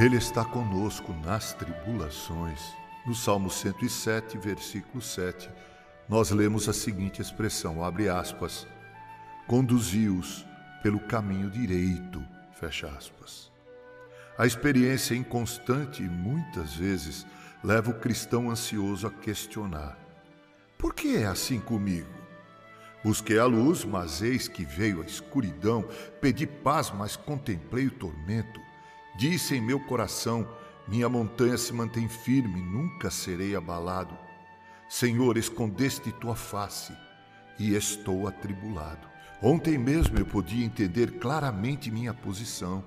Ele está conosco nas tribulações. No Salmo 107, versículo 7, nós lemos a seguinte expressão, abre aspas, conduzi-os pelo caminho direito, fecha aspas. A experiência inconstante muitas vezes leva o cristão ansioso a questionar: por que é assim comigo? Busquei a luz, mas eis que veio a escuridão. Pedi paz, mas contemplei o tormento. Disse em meu coração: Minha montanha se mantém firme, nunca serei abalado. Senhor, escondeste tua face e estou atribulado. Ontem mesmo eu podia entender claramente minha posição.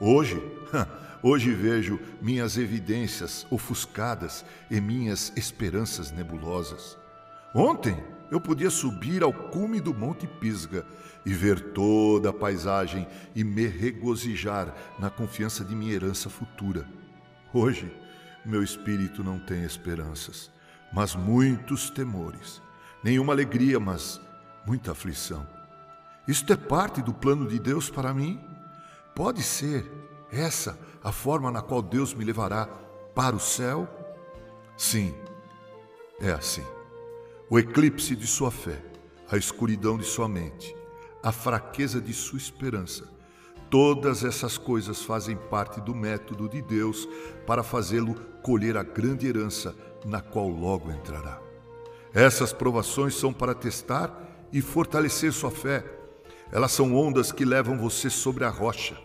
Hoje, hoje vejo minhas evidências ofuscadas e minhas esperanças nebulosas. Ontem eu podia subir ao cume do Monte Pisga e ver toda a paisagem e me regozijar na confiança de minha herança futura. Hoje, meu espírito não tem esperanças, mas muitos temores. Nenhuma alegria, mas muita aflição. Isto é parte do plano de Deus para mim? Pode ser essa a forma na qual Deus me levará para o céu? Sim, é assim o eclipse de sua fé, a escuridão de sua mente, a fraqueza de sua esperança. Todas essas coisas fazem parte do método de Deus para fazê-lo colher a grande herança na qual logo entrará. Essas provações são para testar e fortalecer sua fé. Elas são ondas que levam você sobre a rocha.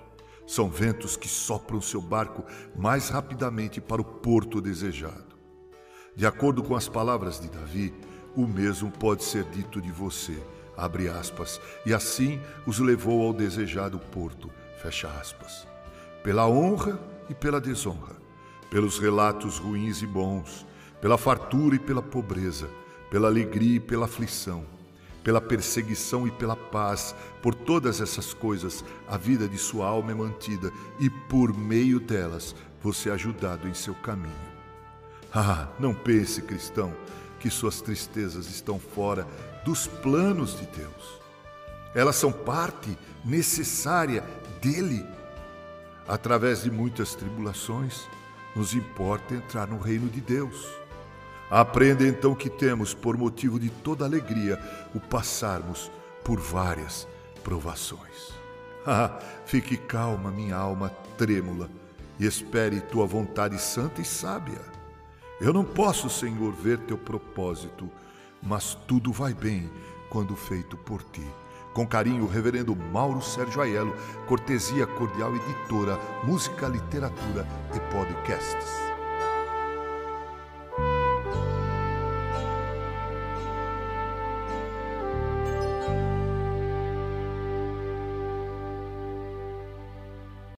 São ventos que sopram seu barco mais rapidamente para o porto desejado. De acordo com as palavras de Davi, o mesmo pode ser dito de você. Abre aspas. E assim os levou ao desejado porto. Fecha aspas. Pela honra e pela desonra, pelos relatos ruins e bons, pela fartura e pela pobreza, pela alegria e pela aflição, pela perseguição e pela paz, por todas essas coisas, a vida de sua alma é mantida e por meio delas você é ajudado em seu caminho. Ah, não pense, cristão, que suas tristezas estão fora dos planos de Deus. Elas são parte necessária dele. Através de muitas tribulações, nos importa entrar no reino de Deus. Aprenda então que temos, por motivo de toda alegria, o passarmos por várias provações. Ah, fique calma, minha alma trêmula, e espere tua vontade santa e sábia. Eu não posso, Senhor, ver teu propósito, mas tudo vai bem quando feito por ti. Com carinho, Reverendo Mauro Sérgio Aiello, cortesia cordial editora, música, literatura e podcasts.